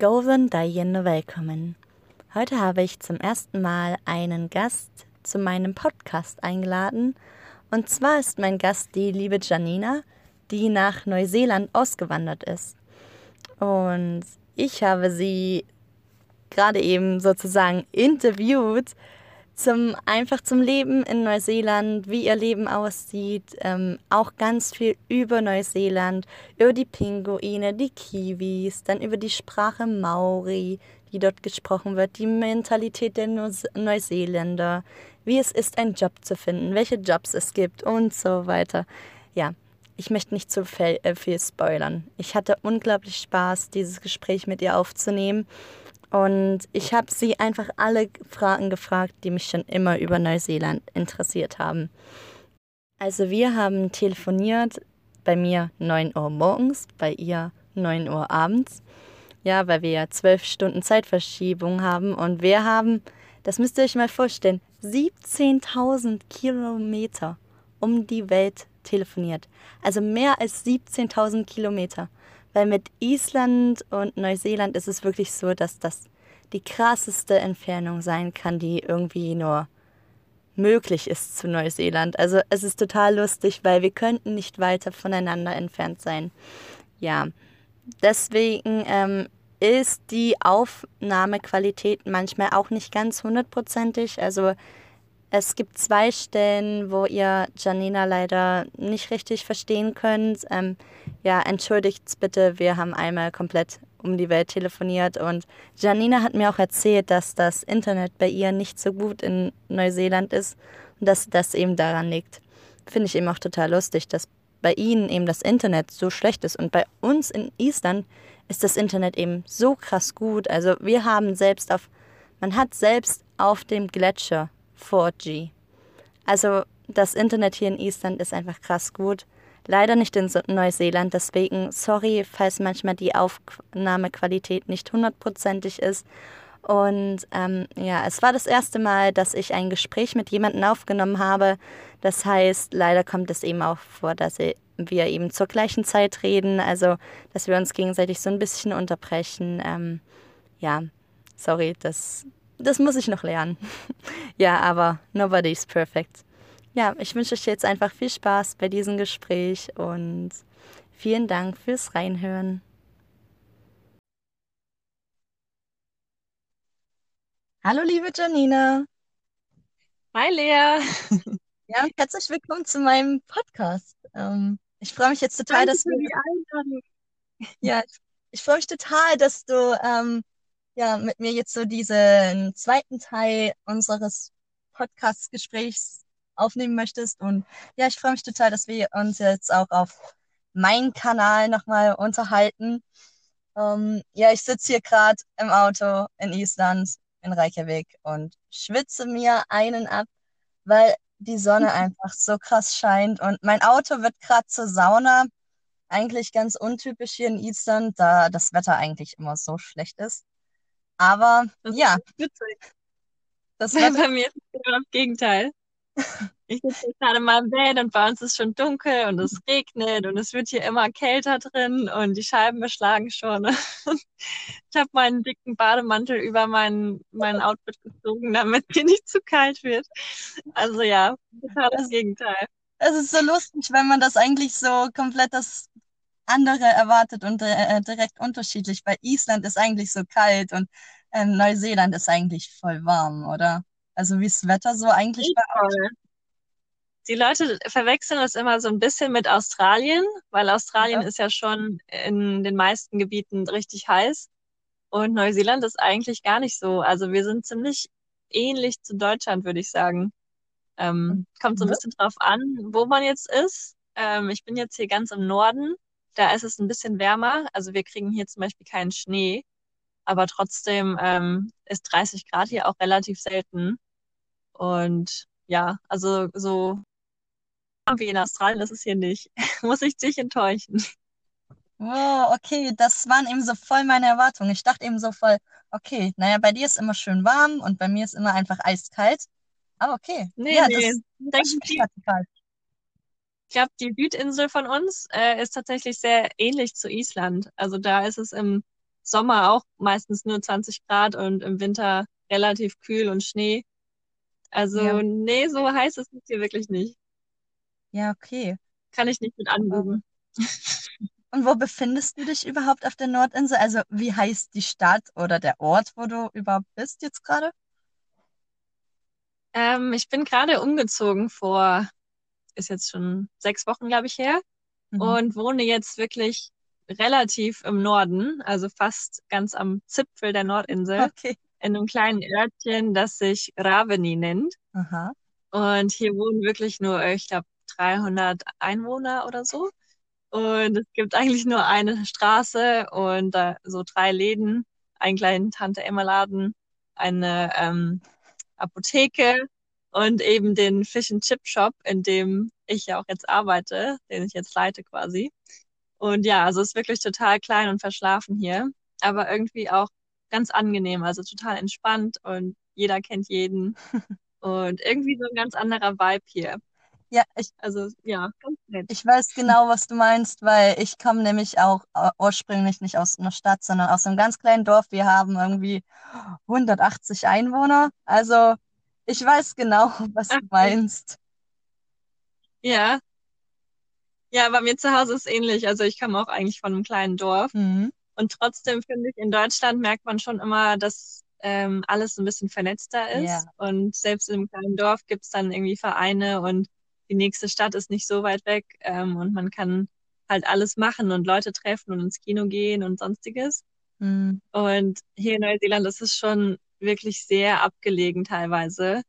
Golden Diane willkommen. Heute habe ich zum ersten Mal einen Gast zu meinem Podcast eingeladen. Und zwar ist mein Gast die liebe Janina, die nach Neuseeland ausgewandert ist. Und ich habe sie gerade eben sozusagen interviewt, zum, einfach zum Leben in Neuseeland, wie ihr Leben aussieht, ähm, auch ganz viel über Neuseeland, über die Pinguine, die Kiwis, dann über die Sprache Maori, die dort gesprochen wird, die Mentalität der Neuseeländer, wie es ist, einen Job zu finden, welche Jobs es gibt und so weiter. Ja, ich möchte nicht zu viel, äh, viel spoilern. Ich hatte unglaublich Spaß, dieses Gespräch mit ihr aufzunehmen. Und ich habe sie einfach alle Fragen gefragt, die mich schon immer über Neuseeland interessiert haben. Also wir haben telefoniert, bei mir 9 Uhr morgens, bei ihr 9 Uhr abends. Ja, weil wir ja zwölf Stunden Zeitverschiebung haben und wir haben, das müsst ihr euch mal vorstellen, 17.000 Kilometer um die Welt telefoniert. Also mehr als 17.000 Kilometer. Weil mit Island und Neuseeland ist es wirklich so, dass das die krasseste Entfernung sein kann, die irgendwie nur möglich ist zu Neuseeland. Also es ist total lustig, weil wir könnten nicht weiter voneinander entfernt sein. Ja, deswegen ähm, ist die Aufnahmequalität manchmal auch nicht ganz hundertprozentig. Also es gibt zwei Stellen, wo ihr Janina leider nicht richtig verstehen könnt. Ähm, ja, entschuldigt bitte, wir haben einmal komplett um die Welt telefoniert und Janina hat mir auch erzählt, dass das Internet bei ihr nicht so gut in Neuseeland ist und dass das eben daran liegt. Finde ich eben auch total lustig, dass bei ihnen eben das Internet so schlecht ist und bei uns in Island ist das Internet eben so krass gut. Also wir haben selbst auf, man hat selbst auf dem Gletscher 4G. Also das Internet hier in Island ist einfach krass gut. Leider nicht in Neuseeland, deswegen sorry, falls manchmal die Aufnahmequalität nicht hundertprozentig ist. Und ähm, ja, es war das erste Mal, dass ich ein Gespräch mit jemandem aufgenommen habe. Das heißt, leider kommt es eben auch vor, dass wir eben zur gleichen Zeit reden, also dass wir uns gegenseitig so ein bisschen unterbrechen. Ähm, ja, sorry, das das muss ich noch lernen. ja, aber nobody's perfect. Ja, ich wünsche euch jetzt einfach viel Spaß bei diesem Gespräch und vielen Dank fürs Reinhören. Hallo, liebe Janina. Hi, Lea. Ja, herzlich willkommen zu meinem Podcast. Ähm, ich freue mich jetzt total, Danke dass wir. die Einladung. Ja, ich, ich freue mich total, dass du ähm, ja, mit mir jetzt so diesen zweiten Teil unseres Podcast-Gesprächs aufnehmen möchtest. Und ja, ich freue mich total, dass wir uns jetzt auch auf meinen Kanal nochmal unterhalten. Ähm, ja, ich sitze hier gerade im Auto in Island, in Reykjavik und schwitze mir einen ab, weil die Sonne einfach so krass scheint und mein Auto wird gerade zur Sauna. Eigentlich ganz untypisch hier in Island, da das Wetter eigentlich immer so schlecht ist. Aber Das ja, ist witzig. das Wetter. bei mir ist genau das Gegenteil. Ich sitze gerade mal im Bett und bei uns ist schon dunkel und es regnet und es wird hier immer kälter drin und die Scheiben beschlagen schon. Ich habe meinen dicken Bademantel über mein, mein Outfit gezogen, damit mir nicht zu kalt wird. Also ja, total das Es, Gegenteil. es ist so lustig, wenn man das eigentlich so komplett das andere erwartet und äh, direkt unterschiedlich. Weil Island ist eigentlich so kalt und ähm, Neuseeland ist eigentlich voll warm, oder? Also wie ist das Wetter so eigentlich bei euch? Die Leute verwechseln das immer so ein bisschen mit Australien, weil Australien Ja. ist ja schon in den meisten Gebieten richtig heiß. Und Neuseeland ist eigentlich gar nicht so. Also wir sind ziemlich ähnlich zu Deutschland, würde ich sagen. Ähm, kommt so ein bisschen drauf an, wo man jetzt ist. Ähm, ich bin jetzt hier ganz im Norden. Da ist es ein bisschen wärmer. Also wir kriegen hier zum Beispiel keinen Schnee. Aber trotzdem ähm, ist 30 Grad hier auch relativ selten. Und ja, also so warm wie in Australien ist es hier nicht. Muss ich dich enttäuschen. Wow, okay, das waren eben so voll meine Erwartungen. Ich dachte eben so voll, okay, naja, bei dir ist immer schön warm und bei mir ist immer einfach eiskalt. Aber okay, Nee, ja, nee. das, Ich das ich glaube, die Südinsel von uns äh, ist tatsächlich sehr ähnlich zu Island. Also da ist es im Sommer auch meistens nur 20 Grad und im Winter relativ kühl und Schnee. Also, Ja. nee, so heiß ist es hier wirklich nicht. Ja, okay. Kann ich nicht mit angeben. Und wo befindest du dich überhaupt auf der Nordinsel? Also, wie heißt die Stadt oder der Ort, wo du überhaupt bist jetzt gerade? Ähm, ich bin gerade umgezogen vor, ist jetzt schon sechs Wochen, glaube ich, her. Mhm. und wohne jetzt wirklich relativ im Norden, also fast ganz am Zipfel der Nordinsel, Okay. In einem kleinen Örtchen, das sich Raveni nennt. Aha. Und hier wohnen wirklich nur, ich glaube, 300 Einwohner oder so. Und es gibt eigentlich nur eine Straße und da so drei Läden, einen kleinen Tante-Emma-Laden, eine ähm, Apotheke und eben den Fish and Chip Shop, in dem ich ja auch jetzt arbeite, den ich jetzt leite quasi. Und ja, also es ist wirklich total klein und verschlafen hier, aber irgendwie auch ganz angenehm, also total entspannt und jeder kennt jeden und irgendwie so ein ganz anderer Vibe hier. Ja, ich, Also ja, ganz nett. ich weiß genau, was du meinst, weil ich komme nämlich auch äh, ursprünglich nicht aus einer Stadt, sondern aus einem ganz kleinen Dorf. Wir haben irgendwie 180 Einwohner. Also, ich weiß genau, was du meinst. Ja, ja, bei mir zu Hause ist ähnlich. Also ich komme auch eigentlich von einem kleinen Dorf. Mhm. Und trotzdem finde ich, in Deutschland merkt man schon immer, dass ähm, alles ein bisschen vernetzter ist. Ja. Und selbst in einem kleinen Dorf gibt es dann irgendwie Vereine und die nächste Stadt ist nicht so weit weg. Ähm, und man kann halt alles machen und Leute treffen und ins Kino gehen und sonstiges. Mhm. Und hier in Neuseeland ist es schon wirklich sehr abgelegen teilweise.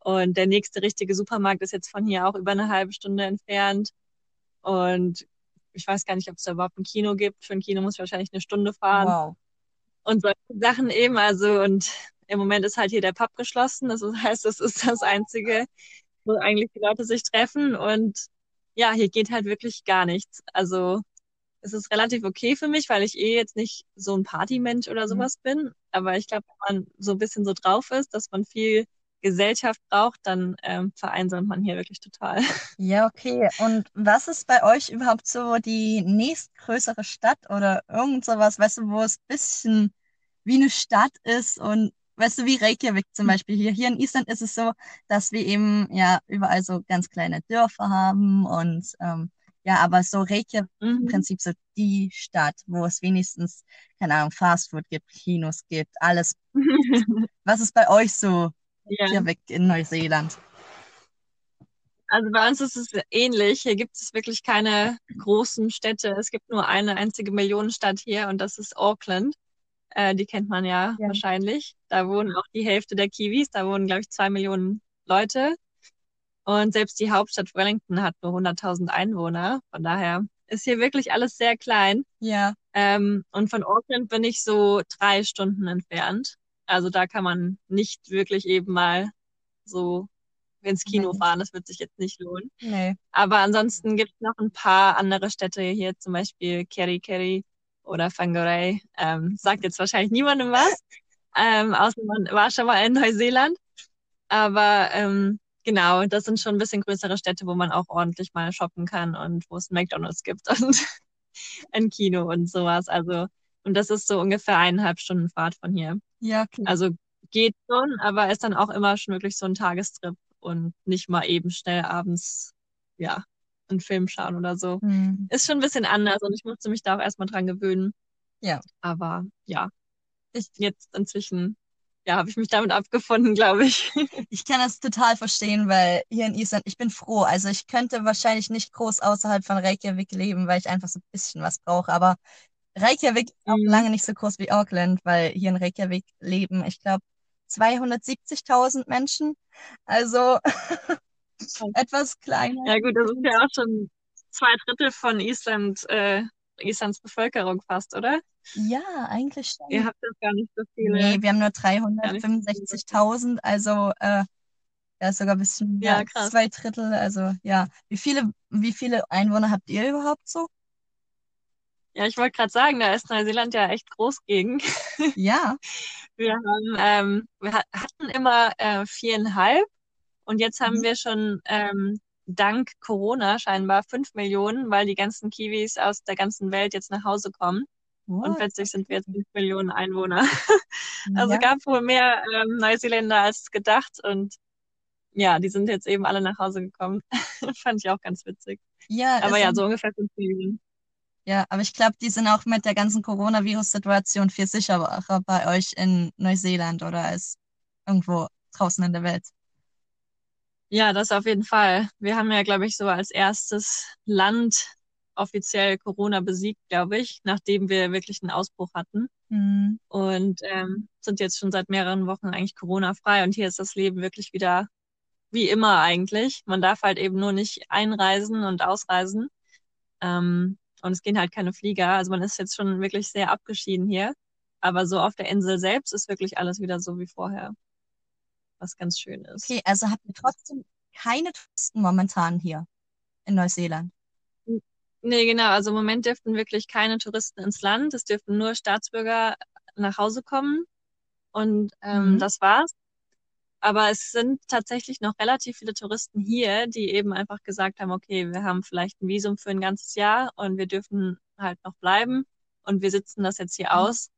Und der nächste richtige Supermarkt ist jetzt von hier auch über eine halbe Stunde entfernt. Und ich weiß gar nicht, ob es da überhaupt ein Kino gibt. Für ein Kino muss ich wahrscheinlich eine Stunde fahren. Wow. Und solche Sachen eben. Also, und im Moment ist halt hier der Pub geschlossen. Das heißt, das ist das Einzige, wo eigentlich die Leute sich treffen. Und ja, hier geht halt wirklich gar nichts. Also, es ist relativ okay für mich, weil ich eh jetzt nicht so ein Partymensch oder Mhm. sowas bin. Aber ich glaube, wenn man so ein bisschen so drauf ist, dass man viel Gesellschaft braucht, dann ähm, vereinsamt man hier wirklich total. Ja, okay. Und was ist bei euch überhaupt so die nächstgrößere Stadt oder irgend sowas, weißt du, wo es ein bisschen wie eine Stadt ist und weißt du, wie Reykjavik zum Beispiel hier. Hier in Island ist es so, dass wir eben ja überall so ganz kleine Dörfer haben und ähm, ja, aber so Reykjavik im Mhm. Prinzip so die Stadt, wo es wenigstens, keine Ahnung, Fastfood gibt, Kinos gibt, alles. Was ist bei euch so Ja, Reykjavik in Neuseeland? also bei uns ist es ähnlich. Hier gibt es wirklich keine großen Städte. Es gibt nur eine einzige Millionenstadt hier und das ist Auckland. Äh, die kennt man ja Ja. wahrscheinlich. Da wohnen auch die Hälfte der Kiwis. Da wohnen, glaube ich, zwei Millionen Leute. Und selbst die Hauptstadt Wellington hat nur 100.000 Einwohner. Von daher ist hier wirklich alles sehr klein. Ja. Ähm, und von Auckland bin ich so drei Stunden entfernt. Also da kann man nicht wirklich eben mal so ins Kino Nee. fahren. Das wird sich jetzt nicht lohnen. Nee. Aber ansonsten gibt es noch ein paar andere Städte hier, zum Beispiel Kerikeri oder Whangarei. Ähm, sagt jetzt wahrscheinlich niemandem was, ähm, außer man war schon mal in Neuseeland. Aber ähm, genau, das sind schon ein bisschen größere Städte, wo man auch ordentlich mal shoppen kann und wo es McDonald's gibt und ein Kino und sowas. Also, und das ist so ungefähr eineinhalb Stunden Fahrt von hier. Ja, okay. Also geht schon, aber ist dann auch immer schon wirklich so ein Tagestrip und nicht mal eben schnell abends, ja, einen Film schauen oder so. Hm. Ist schon ein bisschen anders und ich musste mich da auch erstmal dran gewöhnen. Ja. Aber ja, ich jetzt inzwischen, ja, habe ich mich damit abgefunden, glaube ich. Ich kann das total verstehen, weil hier in Island, ich bin froh. Also ich könnte wahrscheinlich nicht groß außerhalb von Reykjavik leben, weil ich einfach so ein bisschen was brauche. Aber Reykjavik ist auch Mhm. lange nicht so groß wie Auckland, weil hier in Reykjavik leben, ich glaube, 270.000 Menschen. Also etwas kleiner. Ja gut, das ist ja auch schon zwei Drittel von Island, äh, Islands Bevölkerung fast, oder? Ja, eigentlich schon. Ihr habt jetzt gar nicht so viele. Nee, wir haben nur Gar nicht so viele. 365.000, also äh, ja, sogar ein bisschen mehr Ja, zwei Drittel. Also ja, wie viele, wie viele Einwohner habt ihr überhaupt so? Ja, ich wollte gerade sagen, da ist Neuseeland ja echt groß gegen. Ja, Wir haben, ähm, wir hat- hatten immer äh, viereinhalb und jetzt haben Mhm. wir schon ähm, dank Corona scheinbar fünf Millionen, weil die ganzen Kiwis aus der ganzen Welt jetzt nach Hause kommen. What? Und plötzlich sind wir jetzt 5 Millionen Einwohner. also ja. gab wohl mehr ähm, Neuseeländer als gedacht und ja, die sind jetzt eben alle nach Hause gekommen. Fand ich auch ganz witzig. Ja, aber ja, so ungefähr 5 Millionen. Ja, aber ich glaube, die sind auch mit der ganzen Coronavirus-Situation viel sicherer bei euch in Neuseeland oder als irgendwo draußen in der Welt. Ja, das auf jeden Fall. Wir haben ja, glaube ich, so als erstes Land offiziell Corona besiegt, glaube ich, nachdem wir wirklich einen Ausbruch hatten. Mhm. Und ähm, sind jetzt schon seit mehreren Wochen eigentlich Corona-frei. Und hier ist das Leben wirklich wieder wie immer eigentlich. Man darf halt eben nur nicht einreisen und ausreisen. Ähm, und es gehen halt keine Flieger. Also man ist jetzt schon wirklich sehr abgeschieden hier. Aber so auf der Insel selbst ist wirklich alles wieder so wie vorher. Was ganz schön ist. Okay, also habt ihr trotzdem keine Touristen momentan hier in Neuseeland? Nee, genau. Also im Moment dürften wirklich keine Touristen ins Land. Es dürften nur Staatsbürger nach Hause kommen. Und ähm, mhm. das war's. Aber es sind tatsächlich noch relativ viele Touristen hier, die eben einfach gesagt haben, okay, wir haben vielleicht ein Visum für ein ganzes Jahr und wir dürfen halt noch bleiben und wir sitzen das jetzt hier mhm. aus.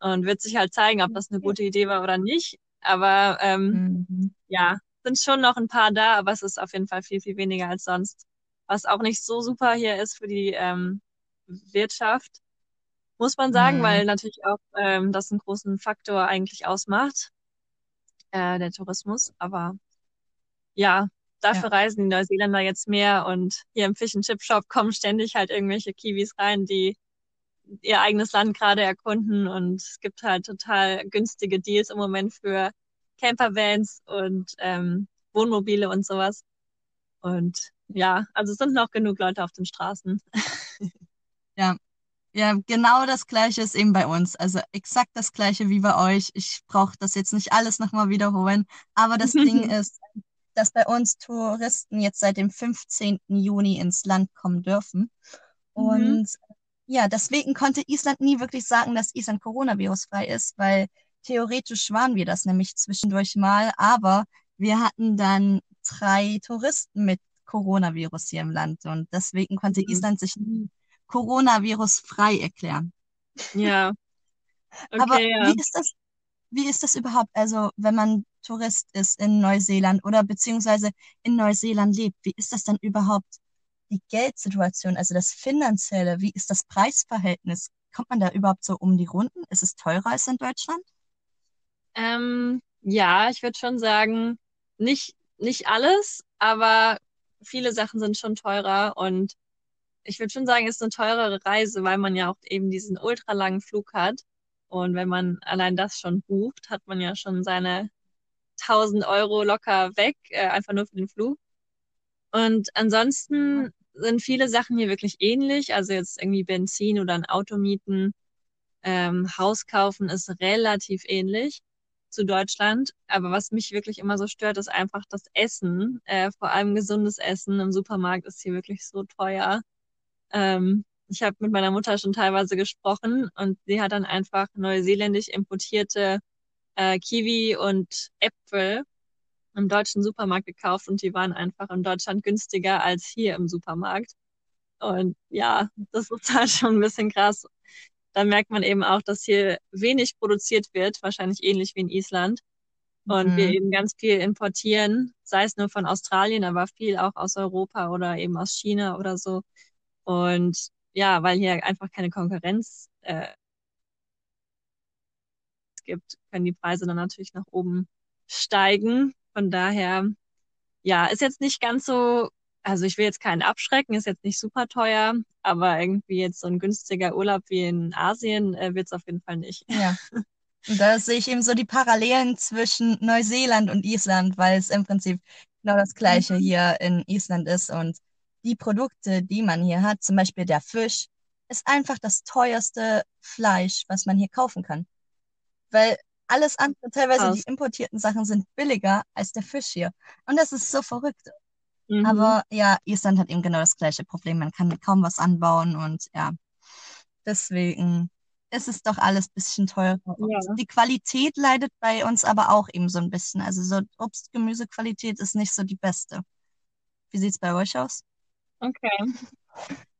Und wird sich halt zeigen, ob das eine gute Idee war oder nicht. Aber ähm, mhm. ja, sind schon noch ein paar da, aber es ist auf jeden Fall viel, viel weniger als sonst. Was auch nicht so super hier ist für die ähm, Wirtschaft, muss man sagen, mhm. weil natürlich auch ähm, das einen großen Faktor eigentlich ausmacht äh, der Tourismus. Aber ja, dafür ja. reisen die Neuseeländer jetzt mehr und hier im Fish and Chip Shop kommen ständig halt irgendwelche Kiwis rein, die ihr eigenes Land gerade erkunden und es gibt halt total günstige Deals im Moment für Campervans und ähm, Wohnmobile und sowas. Und ja, also es sind noch genug Leute auf den Straßen. ja, ja, genau das Gleiche ist eben bei uns. Also exakt das Gleiche wie bei euch. Ich brauche das jetzt nicht alles nochmal wiederholen. Aber das Ding ist, dass bei uns Touristen jetzt seit dem 15. Juni ins Land kommen dürfen. Mhm. Und mhm. ja, deswegen konnte Island nie wirklich sagen, dass Island Coronavirus-frei ist, weil theoretisch waren wir das nämlich zwischendurch mal. Aber wir hatten dann drei Touristen mit Coronavirus hier im Land. Und deswegen konnte mhm. Island sich nie Coronavirus frei erklären. Ja. Okay, Aber ja. wie ist das? Wie ist das überhaupt? Also, wenn man Tourist ist in Neuseeland oder beziehungsweise in Neuseeland lebt, wie ist das dann überhaupt die Geldsituation, also das Finanzielle? Wie ist das Preisverhältnis? Kommt man da überhaupt so um die Runden? Ist es teurer als in Deutschland? Ähm, ja, ich würde schon sagen, nicht, nicht alles, aber viele Sachen sind schon teurer und ich würde schon sagen, es ist eine teurere Reise, weil man ja auch eben diesen ultralangen Flug hat. Und wenn man allein das schon bucht, hat man ja schon seine 1000 Euro locker weg, äh, einfach nur für den Flug. Und ansonsten sind viele Sachen hier wirklich ähnlich. Also jetzt irgendwie Benzin oder ein Auto mieten, ähm, Haus kaufen ist relativ ähnlich zu Deutschland. Aber was mich wirklich immer so stört, ist einfach das Essen. Äh, vor allem gesundes Essen im Supermarkt ist hier wirklich so teuer. Ähm, ich habe mit meiner Mutter schon teilweise gesprochen und sie hat dann einfach neuseeländisch importierte äh, Kiwi und Äpfel im deutschen Supermarkt gekauft und die waren einfach in Deutschland günstiger als hier im Supermarkt. Und ja, das ist halt schon ein bisschen krass. Da merkt man eben auch, dass hier wenig produziert wird, wahrscheinlich ähnlich wie in Island. Und mhm. wir eben ganz viel importieren, sei es nur von Australien, aber viel auch aus Europa oder eben aus China oder so. Und ja, weil hier einfach keine Konkurrenz äh, gibt, können die Preise dann natürlich nach oben steigen. Von daher, ja, ist jetzt nicht ganz so, also ich will jetzt keinen abschrecken, ist jetzt nicht super teuer, aber irgendwie jetzt so ein günstiger Urlaub wie in Asien äh, wird es auf jeden Fall nicht. Ja. Und da sehe ich eben so die Parallelen zwischen Neuseeland und Island, weil es im Prinzip genau das Gleiche mhm. hier in Island ist und die Produkte, die man hier hat, zum Beispiel der Fisch, ist einfach das teuerste Fleisch, was man hier kaufen kann. Weil alles andere, teilweise Aus. die importierten Sachen sind billiger als der Fisch hier. Und das ist so verrückt. Mhm. Aber ja, Island hat eben genau das gleiche Problem. Man kann kaum was anbauen und ja, deswegen ist es doch alles ein bisschen teurer. Ja. Die Qualität leidet bei uns aber auch eben so ein bisschen. Also so Obst-Gemüse-Qualität ist nicht so die beste. Wie sieht es bei euch aus? Okay.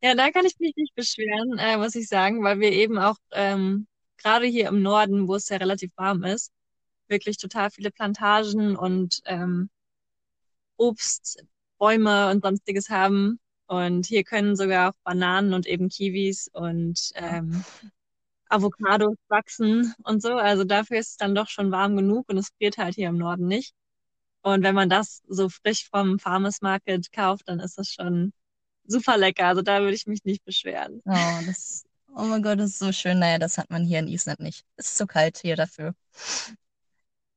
Ja, da kann ich mich nicht beschweren, äh, muss ich sagen, weil wir eben auch ähm, gerade hier im Norden, wo es ja relativ warm ist, wirklich total viele Plantagen und ähm, Obstbäume und sonstiges haben. Und hier können sogar auch Bananen und eben Kiwis und ähm, Avocados wachsen und so. Also dafür ist es dann doch schon warm genug und es friert halt hier im Norden nicht. Und wenn man das so frisch vom Farmers Market kauft, dann ist das schon super lecker. Also da würde ich mich nicht beschweren. Oh, das, oh mein Gott, das ist so schön. Naja, das hat man hier in Island nicht. Es ist zu kalt hier dafür.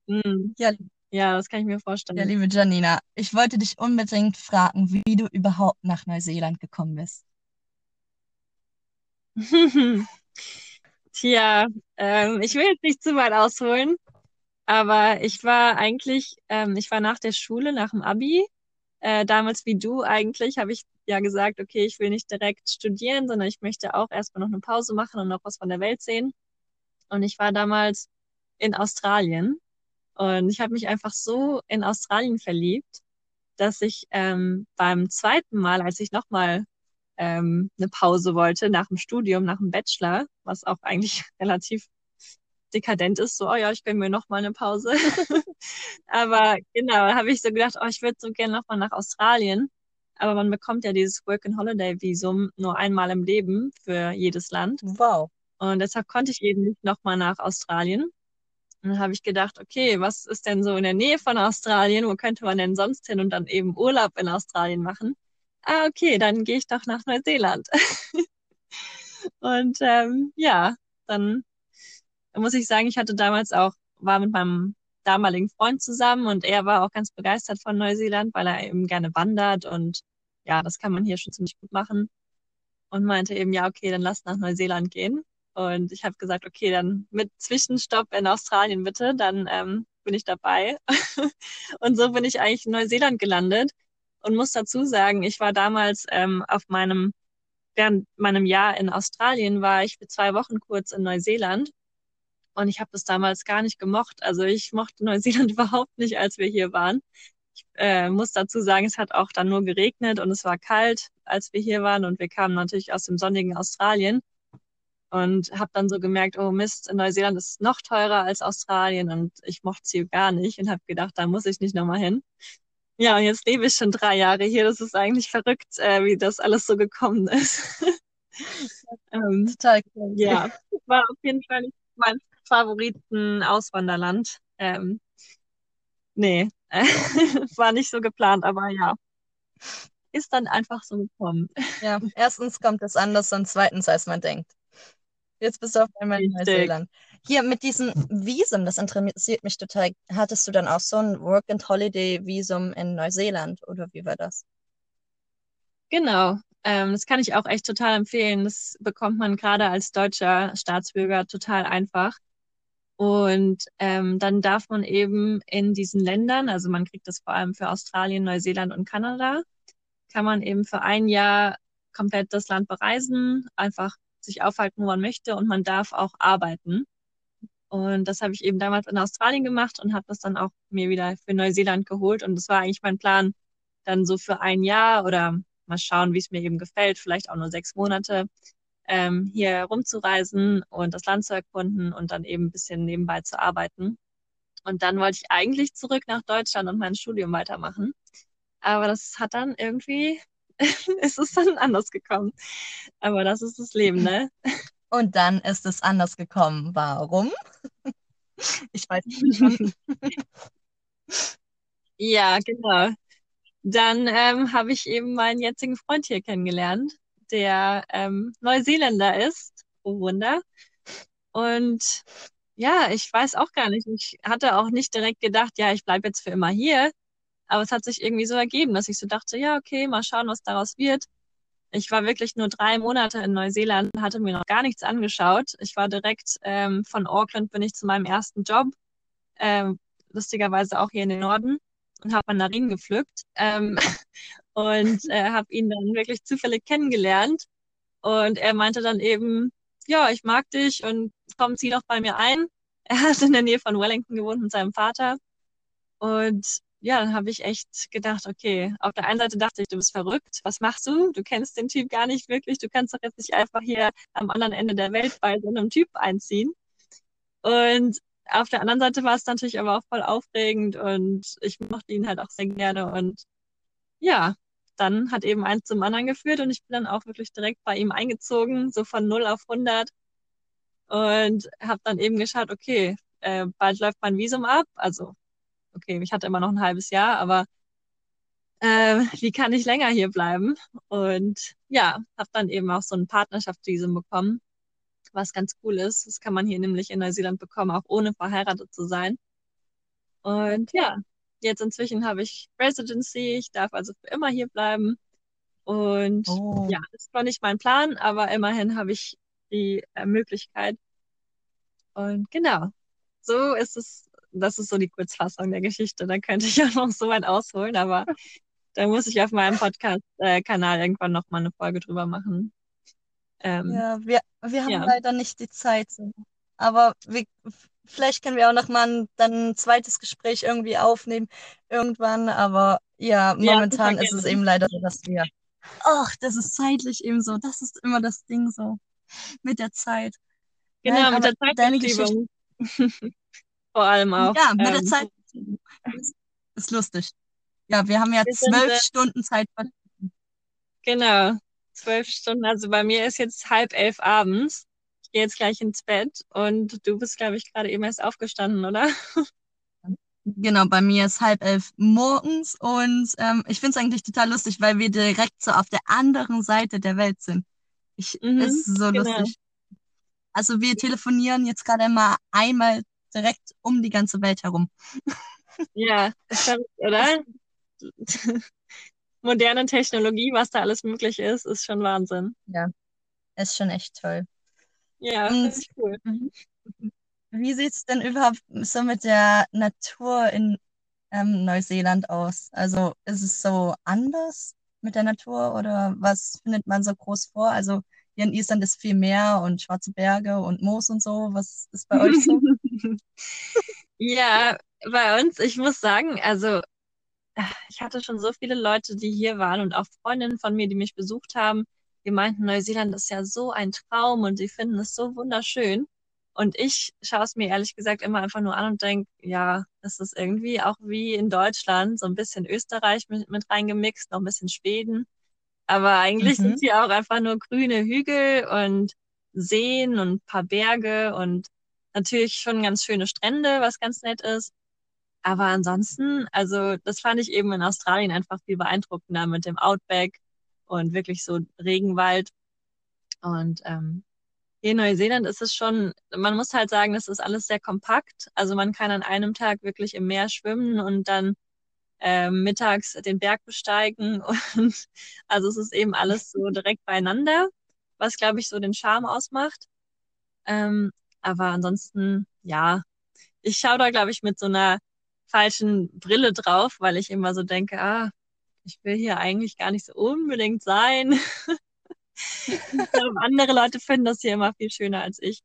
Mm. Ja, Ja, das kann ich mir ja, vorstellen. liebe Janina, ich wollte dich unbedingt fragen, wie du überhaupt nach Neuseeland gekommen bist. Tja, ähm, ich will jetzt nicht zu weit ausholen, aber ich war eigentlich, ähm, ich war nach der Schule, nach dem Abi, äh, damals wie du eigentlich, habe ich ja gesagt, okay, ich will nicht direkt studieren, sondern ich möchte auch erstmal noch eine Pause machen und noch was von der Welt sehen. Und ich war damals in Australien und ich habe mich einfach so in Australien verliebt, dass ich ähm, beim zweiten Mal, als ich nochmal ähm, eine Pause wollte nach dem Studium, nach dem Bachelor, was auch eigentlich relativ dekadent ist, so, oh ja, ich gönne mir noch mal eine Pause. Aber genau, habe ich so gedacht, oh, ich würde so gerne noch mal nach Australien. Aber man bekommt ja dieses Work-and-Holiday-Visum nur einmal im Leben für jedes Land. Wow. Und deshalb konnte ich eben nicht noch mal nach Australien. Und dann habe ich gedacht, okay, was ist denn so in der Nähe von Australien? Wo könnte man denn sonst hin und dann eben Urlaub in Australien machen? Ah, okay, dann gehe ich doch nach Neuseeland. Und ähm, ja, dann muss ich sagen, ich hatte damals auch, war mit meinem damaligen Freund zusammen und er war auch ganz begeistert von Neuseeland, weil er eben gerne wandert und ja, das kann man hier schon ziemlich gut machen. Und meinte eben, ja, okay, dann lass nach Neuseeland gehen. Und ich habe gesagt, okay, dann mit Zwischenstopp in Australien bitte, dann ähm, bin ich dabei. Und so bin ich eigentlich in Neuseeland gelandet und muss dazu sagen, ich war damals ähm, auf meinem, während meinem Jahr in Australien war ich für zwei Wochen kurz in Neuseeland und ich habe das damals gar nicht gemocht. Also ich mochte Neuseeland überhaupt nicht, als wir hier waren. Ich äh, muss dazu sagen, es hat auch dann nur geregnet und es war kalt, als wir hier waren und wir kamen natürlich aus dem sonnigen Australien und habe dann so gemerkt, oh Mist, in Neuseeland ist es noch teurer als Australien und ich mochte sie gar nicht und habe gedacht, da muss ich nicht nochmal hin. Ja, und jetzt lebe ich schon drei Jahre hier. Das ist eigentlich verrückt, äh, wie das alles so gekommen ist. ähm, Total cool. ja, war auf jeden Fall nicht mein Favoriten-Auswanderland. Ähm, nee, war nicht so geplant, aber ja, ist dann einfach so gekommen. Ja, erstens kommt es anders und zweitens, als man denkt. Jetzt bist du auf einmal in. Neuseeland. Hier mit diesem Visum, das interessiert mich total. Hattest du dann auch so ein Work-and-Holiday-Visum in Neuseeland oder wie war das? Genau. Ähm, das kann ich auch echt total empfehlen. Das bekommt man gerade als deutscher Staatsbürger total einfach. Und ähm, dann darf man eben in diesen Ländern, also man kriegt das vor allem für Australien, Neuseeland und Kanada, kann man eben für ein Jahr komplett das Land bereisen, einfach sich aufhalten, wo man möchte und man darf auch arbeiten. Und das habe ich eben damals in Australien gemacht und habe das dann auch mir wieder für Neuseeland geholt. Und das war eigentlich mein Plan, dann so für ein Jahr oder mal schauen, wie es mir eben gefällt, vielleicht auch nur sechs Monate, ähm, hier rumzureisen und das Land zu erkunden und dann eben ein bisschen nebenbei zu arbeiten. Und dann wollte ich eigentlich zurück nach Deutschland und mein Studium weitermachen. Aber das hat dann irgendwie, ist es dann anders gekommen. Aber das ist das Leben, ne? Und dann ist es anders gekommen. Warum? Ich weiß nicht. Ja, genau. Dann ähm, habe ich eben meinen jetzigen Freund hier kennengelernt, der ähm, Neuseeländer ist. Oh Wunder. Und ja, ich weiß auch gar nicht. Ich hatte auch nicht direkt gedacht, ja, ich bleibe jetzt für immer hier. Aber es hat sich irgendwie so ergeben, dass ich so dachte, ja, okay, mal schauen, was daraus wird. Ich war wirklich nur drei Monate in Neuseeland, hatte mir noch gar nichts angeschaut. Ich war direkt ähm, von Auckland bin ich zu meinem ersten Job, ähm, lustigerweise auch hier in den Norden und habe Mandarinen gepflückt ähm, und äh, habe ihn dann wirklich zufällig kennengelernt. Und er meinte dann eben, ja, ich mag dich und komm, zieh doch bei mir ein. Er hat in der Nähe von Wellington gewohnt mit seinem Vater. Und ja, dann habe ich echt gedacht, okay, auf der einen Seite dachte ich, du bist verrückt, was machst du? Du kennst den Typ gar nicht wirklich, du kannst doch jetzt nicht einfach hier am anderen Ende der Welt bei so einem Typ einziehen. Und auf der anderen Seite war es natürlich aber auch voll aufregend und ich mochte ihn halt auch sehr gerne und ja, dann hat eben eins zum anderen geführt und ich bin dann auch wirklich direkt bei ihm eingezogen, so von 0 auf 100 und habe dann eben geschaut, okay, äh, bald läuft mein Visum ab, also okay, ich hatte immer noch ein halbes Jahr, aber äh, wie kann ich länger hier bleiben? Und ja, habe dann eben auch so ein Partnerschaftsvisum bekommen, was ganz cool ist. Das kann man hier nämlich in Neuseeland bekommen, auch ohne verheiratet zu sein. Und ja, jetzt inzwischen habe ich Residency, ich darf also für immer hier bleiben. Und oh. ja, das war nicht mein Plan, aber immerhin habe ich die äh, Möglichkeit. Und genau, so ist es das ist so die Kurzfassung der Geschichte. Da könnte ich auch noch so weit ausholen, aber da muss ich auf meinem Podcast-Kanal irgendwann noch mal eine Folge drüber machen. Ähm, ja, wir, wir haben ja. leider nicht die Zeit. Aber wir, vielleicht können wir auch noch mal ein, dann ein zweites Gespräch irgendwie aufnehmen irgendwann. Aber ja, momentan ja, ist es eben leider so, dass wir. Ach, das ist zeitlich eben so. Das ist immer das Ding so mit der Zeit. Genau, Nein, mit der Zeitverschiebung. vor allem auch. Ja, mit ähm, der Zeit ist lustig. Ja, wir haben ja wir zwölf sind, Stunden Zeit. Genau, zwölf Stunden. Also bei mir ist jetzt halb elf abends. Ich gehe jetzt gleich ins Bett und du bist, glaube ich, gerade eben erst aufgestanden, oder? Genau, bei mir ist halb elf morgens und ähm, ich finde es eigentlich total lustig, weil wir direkt so auf der anderen Seite der Welt sind. Ich, mhm, es ist so genau. lustig. Also wir telefonieren jetzt gerade mal einmal direkt um die ganze Welt herum. Ja, ist verrückt, oder? Moderne Technologie, was da alles möglich ist, ist schon Wahnsinn. Ja, ist schon echt toll. Ja, Und cool. Mhm. Wie sieht es denn überhaupt so mit der Natur in ähm, Neuseeland aus? Also ist es so anders mit der Natur oder was findet man so groß vor? Also hier in Island ist viel Meer und schwarze Berge und Moos und so. Was ist bei euch so? ja, bei uns, ich muss sagen, also ich hatte schon so viele Leute, die hier waren und auch Freundinnen von mir, die mich besucht haben, die meinten, Neuseeland ist ja so ein Traum und sie finden es so wunderschön. Und ich schaue es mir ehrlich gesagt immer einfach nur an und denke, ja, es ist irgendwie auch wie in Deutschland, so ein bisschen Österreich mit, mit reingemixt, noch ein bisschen Schweden. Aber eigentlich mhm. sind hier auch einfach nur grüne Hügel und Seen und ein paar Berge und natürlich schon ganz schöne Strände, was ganz nett ist. Aber ansonsten, also das fand ich eben in Australien einfach viel beeindruckender mit dem Outback und wirklich so Regenwald. Und ähm, hier in Neuseeland ist es schon, man muss halt sagen, es ist alles sehr kompakt. Also man kann an einem Tag wirklich im Meer schwimmen und dann äh, mittags den Berg besteigen und also es ist eben alles so direkt beieinander, was glaube ich so den Charme ausmacht. Ähm, aber ansonsten, ja, ich schaue da glaube ich mit so einer falschen Brille drauf, weil ich immer so denke, ah, ich will hier eigentlich gar nicht so unbedingt sein. glaube, andere Leute finden das hier immer viel schöner als ich.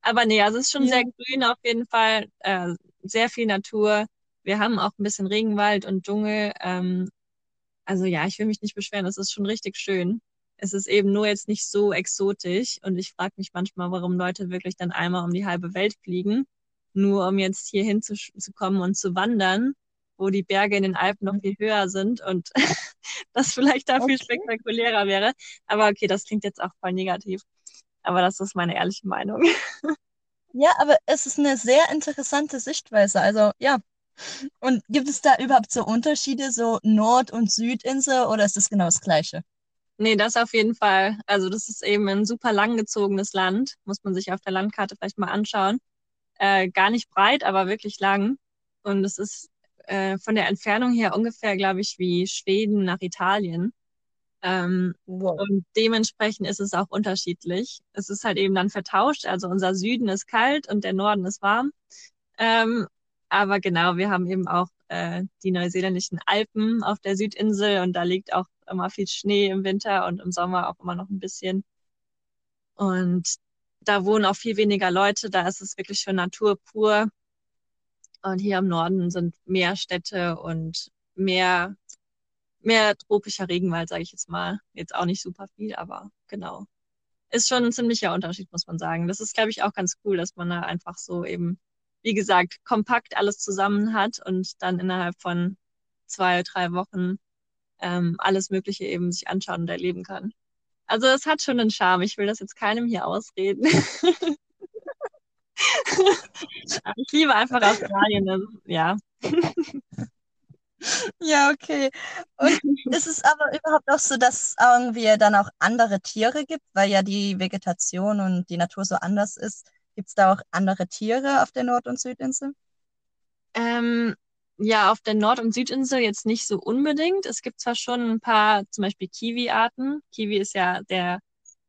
Aber nee, also es ist schon ja. sehr grün auf jeden Fall, äh, sehr viel Natur. Wir haben auch ein bisschen Regenwald und Dschungel. Ähm, also ja, ich will mich nicht beschweren, es ist schon richtig schön. Es ist eben nur jetzt nicht so exotisch und ich frage mich manchmal, warum Leute wirklich dann einmal um die halbe Welt fliegen, nur um jetzt hier hinzukommen und zu wandern, wo die Berge in den Alpen noch viel höher sind und das vielleicht da okay. viel spektakulärer wäre. Aber okay, das klingt jetzt auch voll negativ. Aber das ist meine ehrliche Meinung. Ja, aber es ist eine sehr interessante Sichtweise. Also ja, und gibt es da überhaupt so Unterschiede, so Nord- und Südinsel, oder ist das genau das Gleiche? Nee, das auf jeden Fall. Also das ist eben ein super langgezogenes Land, muss man sich auf der Landkarte vielleicht mal anschauen. Äh, gar nicht breit, aber wirklich lang. Und es ist äh, von der Entfernung her ungefähr, glaube ich, wie Schweden nach Italien. Ähm, wow. Und dementsprechend ist es auch unterschiedlich. Es ist halt eben dann vertauscht. Also unser Süden ist kalt und der Norden ist warm. Ähm, aber genau, wir haben eben auch äh, die neuseeländischen Alpen auf der Südinsel und da liegt auch immer viel Schnee im Winter und im Sommer auch immer noch ein bisschen. Und da wohnen auch viel weniger Leute, da ist es wirklich schon Natur pur. Und hier im Norden sind mehr Städte und mehr, mehr tropischer Regenwald, sage ich jetzt mal. Jetzt auch nicht super viel, aber genau. Ist schon ein ziemlicher Unterschied, muss man sagen. Das ist, glaube ich, auch ganz cool, dass man da einfach so eben, wie gesagt, kompakt alles zusammen hat und dann innerhalb von zwei, drei Wochen ähm, alles Mögliche eben sich anschauen und erleben kann. Also es hat schon einen Charme. Ich will das jetzt keinem hier ausreden. ich liebe einfach Australien. Ja. Ja, okay. Und ist es aber überhaupt auch so, dass irgendwie dann auch andere Tiere gibt, weil ja die Vegetation und die Natur so anders ist? Gibt es da auch andere Tiere auf der Nord- und Südinsel? Ähm, ja, auf der Nord- und Südinsel jetzt nicht so unbedingt. Es gibt zwar schon ein paar, zum Beispiel Kiwi-Arten. Kiwi ist ja der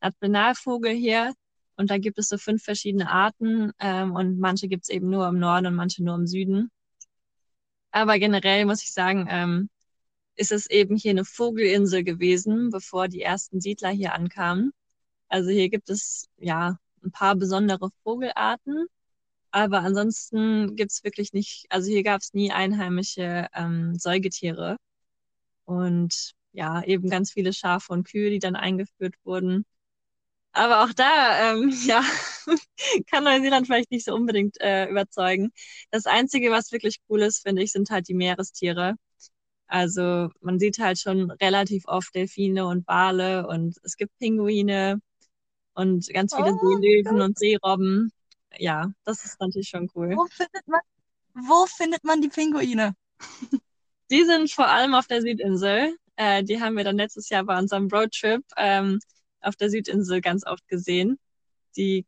Nationalvogel hier. Und da gibt es so fünf verschiedene Arten. Ähm, und manche gibt es eben nur im Norden und manche nur im Süden. Aber generell muss ich sagen, ähm, ist es eben hier eine Vogelinsel gewesen, bevor die ersten Siedler hier ankamen. Also hier gibt es ja ein paar besondere Vogelarten. Aber ansonsten gibt's wirklich nicht, also hier gab's nie einheimische ähm, Säugetiere. Und ja, eben ganz viele Schafe und Kühe, die dann eingeführt wurden. Aber auch da, ähm, ja, kann Neuseeland vielleicht nicht so unbedingt äh, überzeugen. Das Einzige, was wirklich cool ist, finde ich, sind halt die Meerestiere. Also man sieht halt schon relativ oft Delfine und Wale und es gibt Pinguine und ganz viele Oh, Seelöwen und Seerobben. Ja, das ist natürlich schon cool. wo findet man, wo findet man die Pinguine? Die sind vor allem auf der Südinsel. Äh, die haben wir dann letztes Jahr bei unserem Roadtrip ähm, auf der Südinsel ganz oft gesehen. Die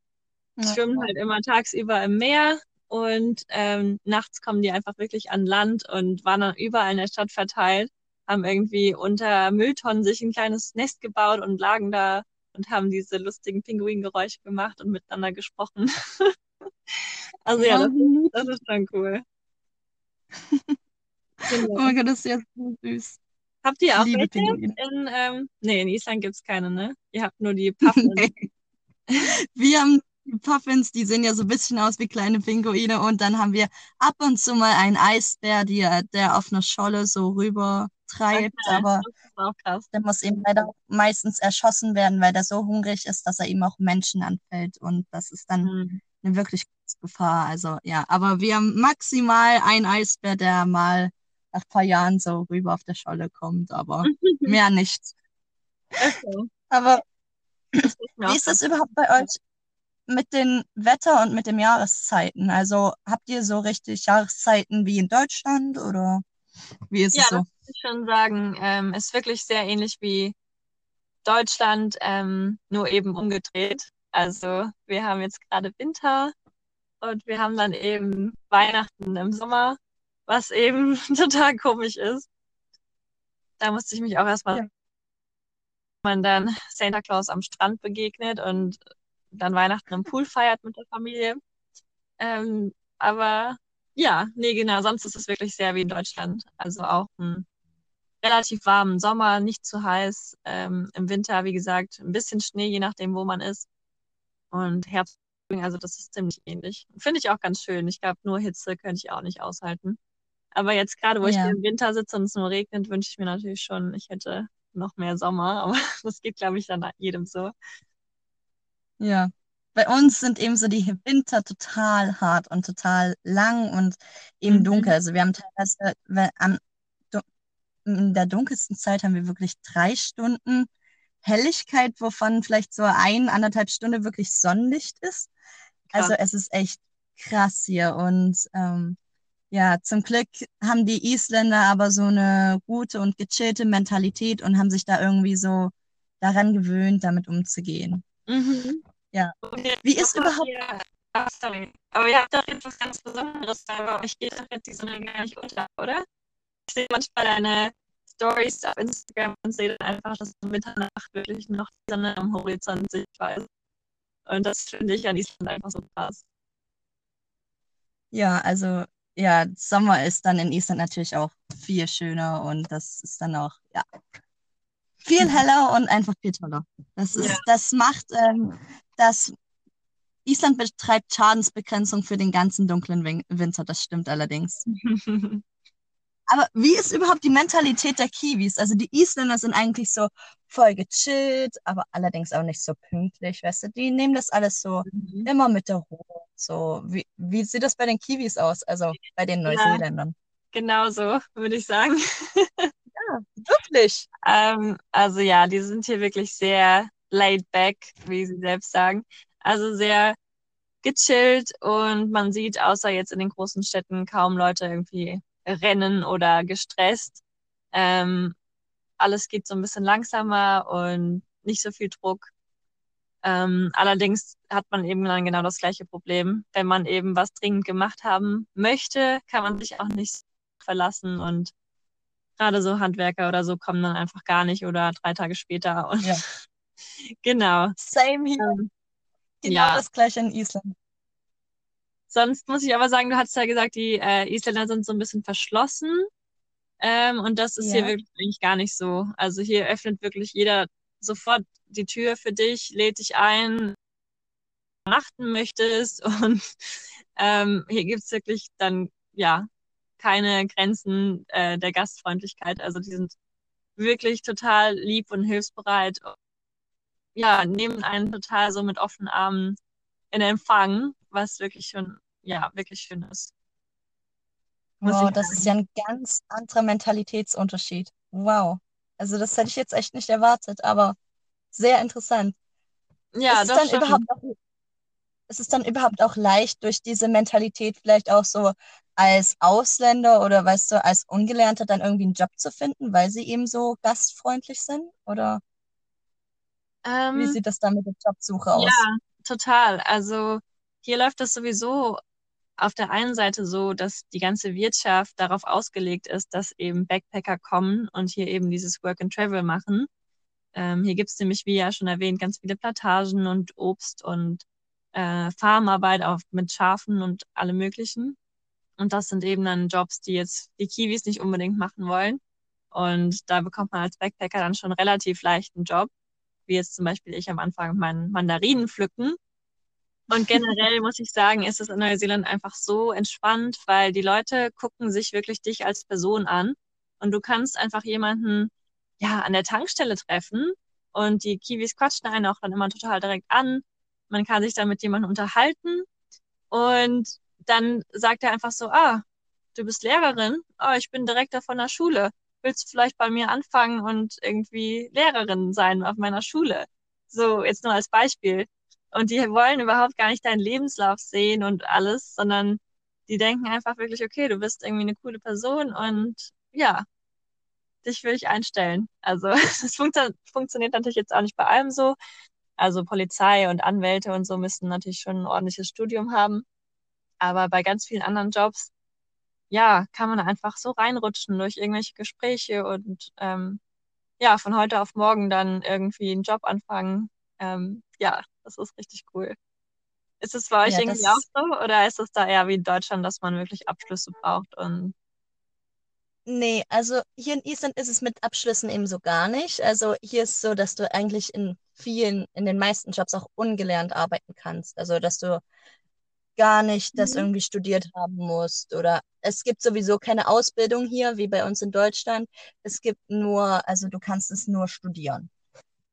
Ja. schwimmen halt immer tagsüber im Meer und ähm, nachts kommen die einfach wirklich an Land und waren dann überall in der Stadt verteilt, haben irgendwie unter Mülltonnen sich ein kleines Nest gebaut und lagen da und haben diese lustigen Pinguingeräusche gemacht und miteinander gesprochen. Also ja, Oh, das, das ist schon cool. Oh Genau. mein Gott, das ist ja so süß. Habt ihr auch liebe welche? Pinguine. In, ähm, nee, in Island gibt's keine, ne? Ihr habt nur die Puffins. Nee. Wir haben die Puffins, die sehen ja so ein bisschen aus wie kleine Pinguine. Und dann haben wir ab und zu mal einen Eisbär, die, der auf einer Scholle so rüber treibt. Okay, Aber der muss eben leider meistens erschossen werden, weil der so hungrig ist, dass er eben auch Menschen anfällt. Und das ist dann Hm. eine wirklich große Gefahr. Also ja, aber wir haben maximal einen Eisbär, der mal nach ein paar Jahren so rüber auf der Scholle kommt, aber mehr nicht. Okay. Aber wie ist das überhaupt bei euch mit den Wetter- und mit den Jahreszeiten? Also habt ihr so richtig Jahreszeiten wie in Deutschland oder wie ist Ja, es das so? muss ich schon sagen. Ähm, ist wirklich sehr ähnlich wie Deutschland, ähm, nur eben umgedreht. Also wir haben jetzt gerade Winter und wir haben dann eben Weihnachten im Sommer, was eben total komisch ist. Da musste ich mich auch erstmal, Ja. man dann Santa Claus am Strand begegnet und dann Weihnachten im Pool feiert mit der Familie. Ähm, aber ja, nee, genau, sonst ist es wirklich sehr wie in Deutschland. Also auch ein relativ warmen Sommer, nicht zu heiß. Ähm, Im Winter, wie gesagt, ein bisschen Schnee, je nachdem, wo man ist. Und Herbst, also das ist ziemlich ähnlich. Finde ich auch ganz schön. Ich glaube, nur Hitze könnte ich auch nicht aushalten. Aber jetzt gerade, wo ich Ja. hier im Winter sitze und es nur regnet, wünsche ich mir natürlich schon, ich hätte noch mehr Sommer. Aber das geht, glaube ich, dann jedem so. Ja. Bei uns sind eben so die Winter total hart und total lang und eben Mhm. dunkel. Also wir haben teilweise, wenn am, in der dunkelsten Zeit haben wir wirklich drei Stunden Helligkeit, wovon vielleicht so ein, anderthalb Stunde wirklich Sonnenlicht ist. Also Krass. es ist echt krass hier und ähm, ja, zum Glück haben die Isländer aber so eine gute und gechillte Mentalität und haben sich da irgendwie so daran gewöhnt, damit umzugehen. Mhm. Ja. Wie ist überhaupt, ah, sorry, aber ihr habt doch jetzt was ganz Besonderes, weil bei euch geht doch jetzt die Sonne gar nicht unter, oder? Ich sehe manchmal deine Stories auf Instagram und sehe dann einfach, dass um Mitternacht wirklich noch die Sonne am Horizont sichtbar ist. Und das finde ich an Island einfach so krass. ja, also ja, Sommer ist dann in Island natürlich auch viel schöner und das ist dann auch, ja, viel heller und einfach viel toller. Das Ja. ist, das macht ähm, das Island betreibt Schadensbegrenzung für den ganzen dunklen Win Winter, das stimmt allerdings. Aber wie ist überhaupt die Mentalität der Kiwis? Also die Isländer sind eigentlich so voll gechillt, aber allerdings auch nicht so pünktlich, weißt du? Die nehmen das alles so mhm. immer mit der Ruhe. So, wie, wie sieht das bei den Kiwis aus? Also bei den Neuseeländern? Ja, genau so, würde ich sagen. ja, wirklich. Ähm, also ja, die sind hier wirklich sehr laid back, wie sie selbst sagen. Also sehr gechillt und man sieht außer jetzt in den großen Städten kaum Leute irgendwie rennen oder gestresst. Ähm, alles geht so ein bisschen langsamer und nicht so viel Druck. Ähm, allerdings hat man eben dann genau das gleiche Problem. Wenn man eben was dringend gemacht haben möchte, kann man sich auch nicht verlassen und gerade so Handwerker oder so kommen dann einfach gar nicht oder drei Tage später und ja. genau. Same hier. Ähm, genau ja. das gleiche in Island. Sonst muss ich aber sagen, du hast ja gesagt, die äh, Isländer sind so ein bisschen verschlossen. Ähm, und das ist ja. hier wirklich eigentlich gar nicht so. Also hier öffnet wirklich jeder sofort die Tür für dich, lädt dich ein, achten möchtest. Und ähm, hier gibt's wirklich dann, ja, keine Grenzen äh, der Gastfreundlichkeit. Also die sind wirklich total lieb und hilfsbereit. Ja, nehmen einen total so mit offenen Armen in Empfang, was wirklich schon, ja, wirklich schön ist. Wow, das ist ja ein ganz anderer Mentalitätsunterschied. Wow. Also das hätte ich jetzt echt nicht erwartet, aber sehr interessant. Ja, ist es dann überhaupt auch, ist es dann überhaupt auch leicht, durch diese Mentalität vielleicht auch so als Ausländer oder weißt du, als Ungelernter dann irgendwie einen Job zu finden, weil sie eben so gastfreundlich sind? Oder ähm, wie sieht das dann mit der Jobsuche aus? Ja, total. Also hier läuft das sowieso auf der einen Seite so, dass die ganze Wirtschaft darauf ausgelegt ist, dass eben Backpacker kommen und hier eben dieses Work and Travel machen. Ähm, hier gibt es nämlich, wie ja schon erwähnt, ganz viele Plantagen und Obst und äh, Farmarbeit auch mit Schafen und allem möglichen. Und das sind eben dann Jobs, die jetzt die Kiwis nicht unbedingt machen wollen. Und da bekommt man als Backpacker dann schon relativ leichten Job, wie jetzt zum Beispiel ich am Anfang meinen Mandarinen pflücken. Und generell muss ich sagen, ist es in Neuseeland einfach so entspannt, weil die Leute gucken sich wirklich dich als Person an und du kannst einfach jemanden ja an der Tankstelle treffen und die Kiwis quatschen einen auch dann immer total direkt an. Man kann sich dann mit jemandem unterhalten und dann sagt er einfach so, ah, du bist Lehrerin, oh, ich bin Direktor von der Schule. Willst du vielleicht bei mir anfangen und irgendwie Lehrerin sein auf meiner Schule? So, jetzt nur als Beispiel. Und die wollen überhaupt gar nicht deinen Lebenslauf sehen und alles, sondern die denken einfach wirklich, okay, du bist irgendwie eine coole Person und ja, dich will ich einstellen. Also das funktio funktioniert natürlich jetzt auch nicht bei allem so. Also Polizei und Anwälte und so müssen natürlich schon ein ordentliches Studium haben. Aber bei ganz vielen anderen Jobs, ja, kann man einfach so reinrutschen durch irgendwelche Gespräche und ähm, ja, von heute auf morgen dann irgendwie einen Job anfangen. Ähm, ja, das ist richtig cool. Ist es bei euch ja, irgendwie auch so oder ist es da eher wie in Deutschland, dass man wirklich Abschlüsse braucht und Nee, also hier in Island ist es mit Abschlüssen eben so gar nicht. Also hier ist es so, dass du eigentlich in vielen, in den meisten Jobs auch ungelernt arbeiten kannst. Also dass du gar nicht das mhm. irgendwie studiert haben musst. Oder es gibt sowieso keine Ausbildung hier, wie bei uns in Deutschland. Es gibt nur, also du kannst es nur studieren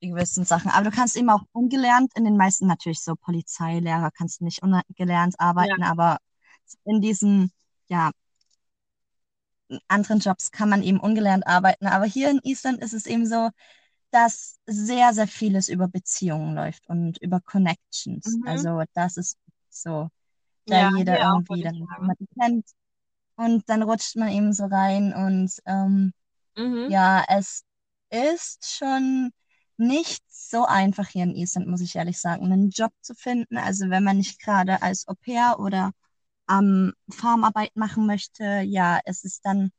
die gewissen Sachen. Aber du kannst eben auch ungelernt, in den meisten natürlich so Polizeilehrer kannst du nicht ungelernt arbeiten, ja. aber in diesen, ja, anderen Jobs kann man eben ungelernt arbeiten. Aber hier in Island ist es eben so, dass sehr, sehr vieles über Beziehungen läuft und über Connections. Mhm. Also das ist so, da ja, jeder irgendwie dann jemanden kennt. Und dann rutscht man eben so rein und ähm, mhm. ja, es ist schon nicht so einfach hier in Island, muss ich ehrlich sagen, einen Job zu finden. Also wenn man nicht gerade als Au pair oder am ähm, Farmarbeit machen möchte, ja, es ist dann,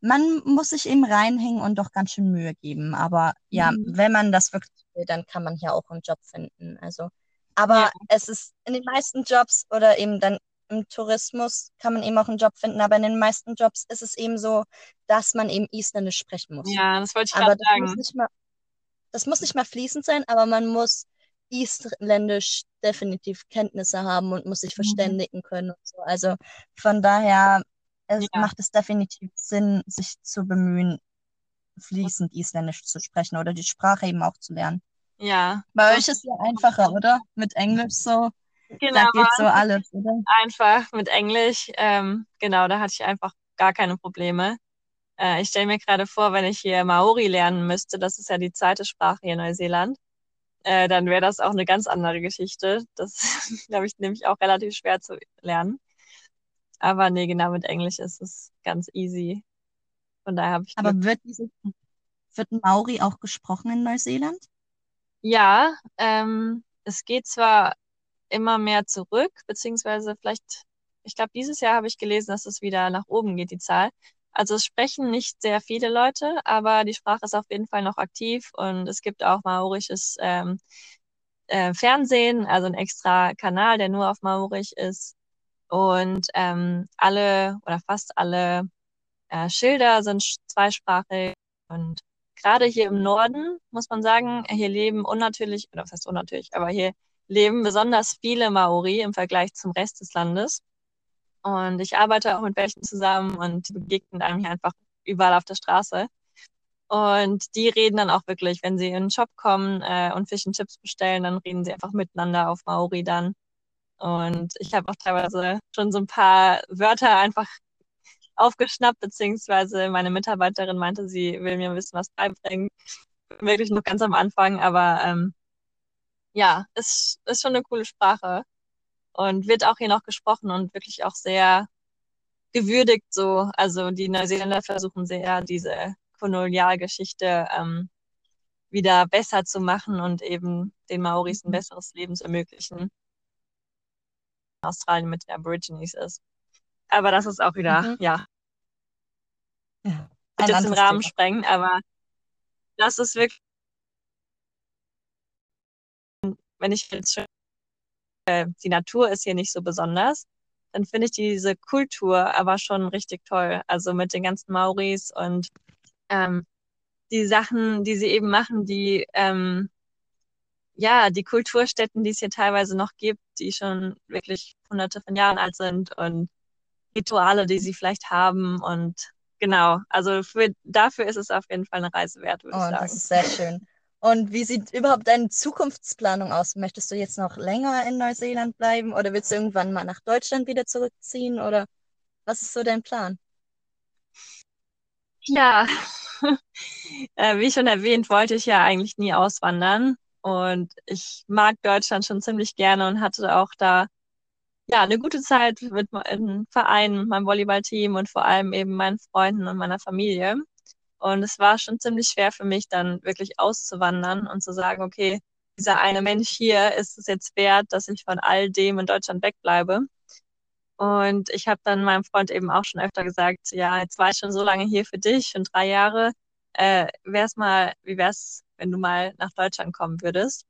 man muss sich eben reinhängen und doch ganz schön Mühe geben. Aber ja, mhm. wenn man das wirklich will, dann kann man hier auch einen Job finden. Also, aber ja. es ist in den meisten Jobs oder eben dann im Tourismus kann man eben auch einen Job finden, aber in den meisten Jobs ist es eben so, dass man eben Isländisch sprechen muss. Ja, das wollte ich gerade sagen. Muss nicht mal, das muss nicht mal fließend sein, aber man muss Isländisch definitiv Kenntnisse haben und muss sich Mhm. verständigen können und so. Also von daher es Ja. macht es definitiv Sinn, sich zu bemühen, fließend Isländisch zu sprechen oder die Sprache eben auch zu lernen. Ja, Bei euch ist ja einfacher, oder? Mit Englisch so, genau, da geht so alles, oder? einfach mit Englisch. Ähm, genau, da hatte ich einfach gar keine Probleme. Äh, ich stelle mir gerade vor, wenn ich hier Maori lernen müsste, das ist ja die zweite Sprache hier in Neuseeland, äh, dann wäre das auch eine ganz andere Geschichte. Das glaube ich nämlich auch relativ schwer zu lernen. Aber nee, genau mit Englisch ist es ganz easy. Von daher habe ich Aber Glück. wird diese, wird Maori auch gesprochen in Neuseeland? Ja, ähm, es geht zwar immer mehr zurück, beziehungsweise vielleicht, ich glaube, dieses Jahr habe ich gelesen, dass es wieder nach oben geht, die Zahl. Also es sprechen nicht sehr viele Leute, aber die Sprache ist auf jeden Fall noch aktiv und es gibt auch maorisches ähm, äh, Fernsehen, also ein extra Kanal, der nur auf Maorisch ist. Und ähm, alle oder fast alle äh, Schilder sind zweisprachig und gerade hier im Norden muss man sagen, hier leben unnatürlich, oder was heißt unnatürlich, aber hier leben besonders viele Maori im Vergleich zum Rest des Landes. Und ich arbeite auch mit welchen zusammen und die begegnen einem hier einfach überall auf der Straße. Und die reden dann auch wirklich, wenn sie in den Shop kommen äh, und Fish and Chips bestellen, dann reden sie einfach miteinander auf Maori dann. Und ich habe auch teilweise schon so ein paar Wörter einfach aufgeschnappt, beziehungsweise meine Mitarbeiterin meinte, sie will mir ein bisschen was beibringen. Wirklich noch ganz am Anfang, aber ähm, ja, es ist schon eine coole Sprache und wird auch hier noch gesprochen und wirklich auch sehr gewürdigt so. Also die Neuseeländer versuchen sehr, diese Kolonialgeschichte ähm, wieder besser zu machen und eben den Maoris ein Mhm. besseres Leben zu ermöglichen. Australien mit den Aborigines ist. Aber das ist auch wieder, Mhm. ja, Ja, ein jetzt den Rahmen Thema. sprengen, aber das ist wirklich, wenn ich jetzt schon, äh, die Natur ist hier nicht so besonders, dann finde ich diese Kultur aber schon richtig toll. Also mit den ganzen Maoris und ähm, die Sachen, die sie eben machen, die ähm, ja, die Kulturstätten, die es hier teilweise noch gibt, die schon wirklich hunderte von Jahren alt sind und Rituale, die sie vielleicht haben und genau, also für, dafür ist es auf jeden Fall eine Reise wert, würde ich Und das sagen. ist sehr schön. Und wie sieht überhaupt deine Zukunftsplanung aus? Möchtest du jetzt noch länger in Neuseeland bleiben oder willst du irgendwann mal nach Deutschland wieder zurückziehen oder was ist so dein Plan? Ja, äh, wie schon erwähnt, wollte ich ja eigentlich nie auswandern und ich mag Deutschland schon ziemlich gerne und hatte auch da ja eine gute Zeit mit meinem Verein, meinem Volleyballteam und vor allem eben meinen Freunden und meiner Familie. Und es war schon ziemlich schwer für mich, dann wirklich auszuwandern und zu sagen, okay, dieser eine Mensch hier ist es jetzt wert, dass ich von all dem in Deutschland wegbleibe. Und ich habe dann meinem Freund eben auch schon öfter gesagt, ja, jetzt war ich schon so lange hier für dich, schon drei Jahre. Äh, wär's mal, wie wär's, wenn du mal nach Deutschland kommen würdest?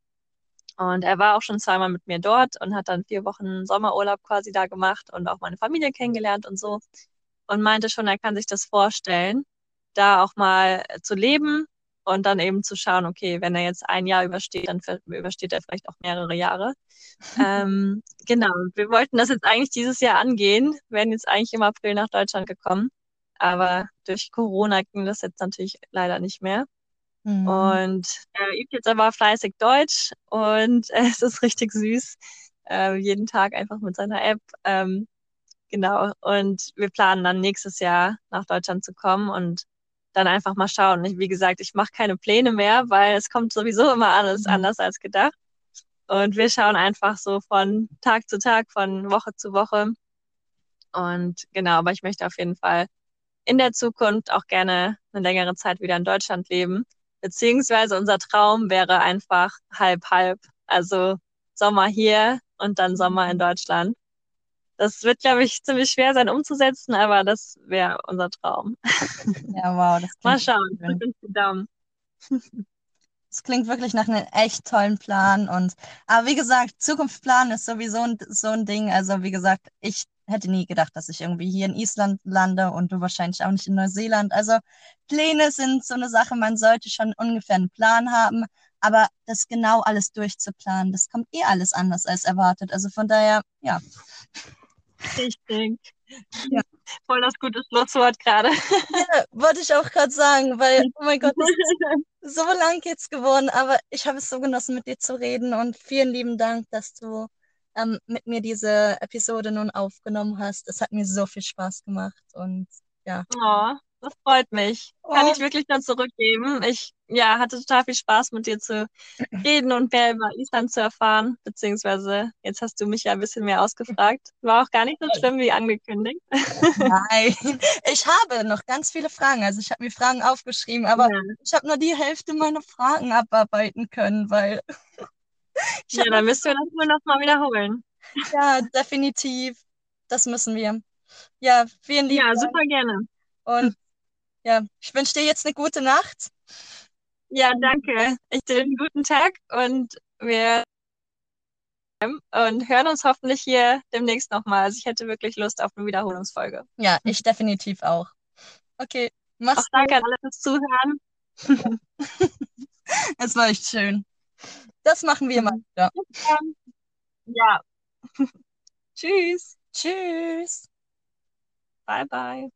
Und er war auch schon zweimal mit mir dort und hat dann vier Wochen Sommerurlaub quasi da gemacht und auch meine Familie kennengelernt und so. Und meinte schon, er kann sich das vorstellen, da auch mal zu leben und dann eben zu schauen, okay, wenn er jetzt ein Jahr übersteht, dann übersteht er vielleicht auch mehrere Jahre. ähm, genau, wir wollten das jetzt eigentlich dieses Jahr angehen, wären jetzt eigentlich im April nach Deutschland gekommen, aber durch Corona ging das jetzt natürlich leider nicht mehr. Mhm. Und er übt jetzt aber fleißig Deutsch und äh, es ist richtig süß. Äh, jeden Tag einfach mit seiner App. Ähm, genau. Und wir planen dann nächstes Jahr nach Deutschland zu kommen und dann einfach mal schauen. Ich, wie gesagt, ich mache keine Pläne mehr, weil es kommt sowieso immer alles Mhm. anders als gedacht. Und wir schauen einfach so von Tag zu Tag, von Woche zu Woche. Und genau, aber ich möchte auf jeden Fall in der Zukunft auch gerne eine längere Zeit wieder in Deutschland leben. Beziehungsweise unser Traum wäre einfach halb halb. Also Sommer hier und dann Sommer in Deutschland. Das wird, glaube ich, ziemlich schwer sein umzusetzen, aber das wäre unser Traum. Ja, wow, das Mal schauen. schön. Daumen. Es klingt wirklich nach einem echt tollen Plan. Und aber wie gesagt, Zukunftsplan ist sowieso ein, so ein Ding. Also wie gesagt, ich hätte nie gedacht, dass ich irgendwie hier in Island lande und du wahrscheinlich auch nicht in Neuseeland. Also Pläne sind so eine Sache, man sollte schon ungefähr einen Plan haben. Aber das genau alles durchzuplanen, das kommt eh alles anders als erwartet. Also von daher, ja. Richtig. Ja. Voll das gute Schlusswort gerade. Ja, wollte ich auch gerade sagen, weil, oh mein Gott, so lang jetzt geworden, aber ich habe es so genossen, mit dir zu reden und vielen lieben Dank, dass du ähm, mit mir diese Episode nun aufgenommen hast. Es hat mir so viel Spaß gemacht und ja. Oh, das freut mich. Kann Oh. ich wirklich nur zurückgeben. Ich ja, hatte total viel Spaß mit dir zu reden und mehr über Island zu erfahren. Beziehungsweise jetzt hast du mich ja ein bisschen mehr ausgefragt. War auch gar nicht so schlimm wie angekündigt. Nein, ich habe noch ganz viele Fragen. Also ich habe mir Fragen aufgeschrieben, aber Ja, ich habe nur die Hälfte meiner Fragen abarbeiten können, weil ja dann müssen wir das wohl noch mal wiederholen. ja definitiv, das müssen wir. Ja, vielen lieben Ja, super gerne. und ja, ich wünsche dir jetzt eine gute Nacht. Ja, danke. Ich dir einen guten Tag und wir und hören uns hoffentlich hier demnächst nochmal. Also ich hätte wirklich Lust auf eine Wiederholungsfolge. Ja, ich definitiv auch. Okay, Auch mach's gut. danke an alle fürs Zuhören. Es war echt schön. Das machen wir mal wieder. Ähm, Ja. Tschüss. Tschüss. Bye, bye.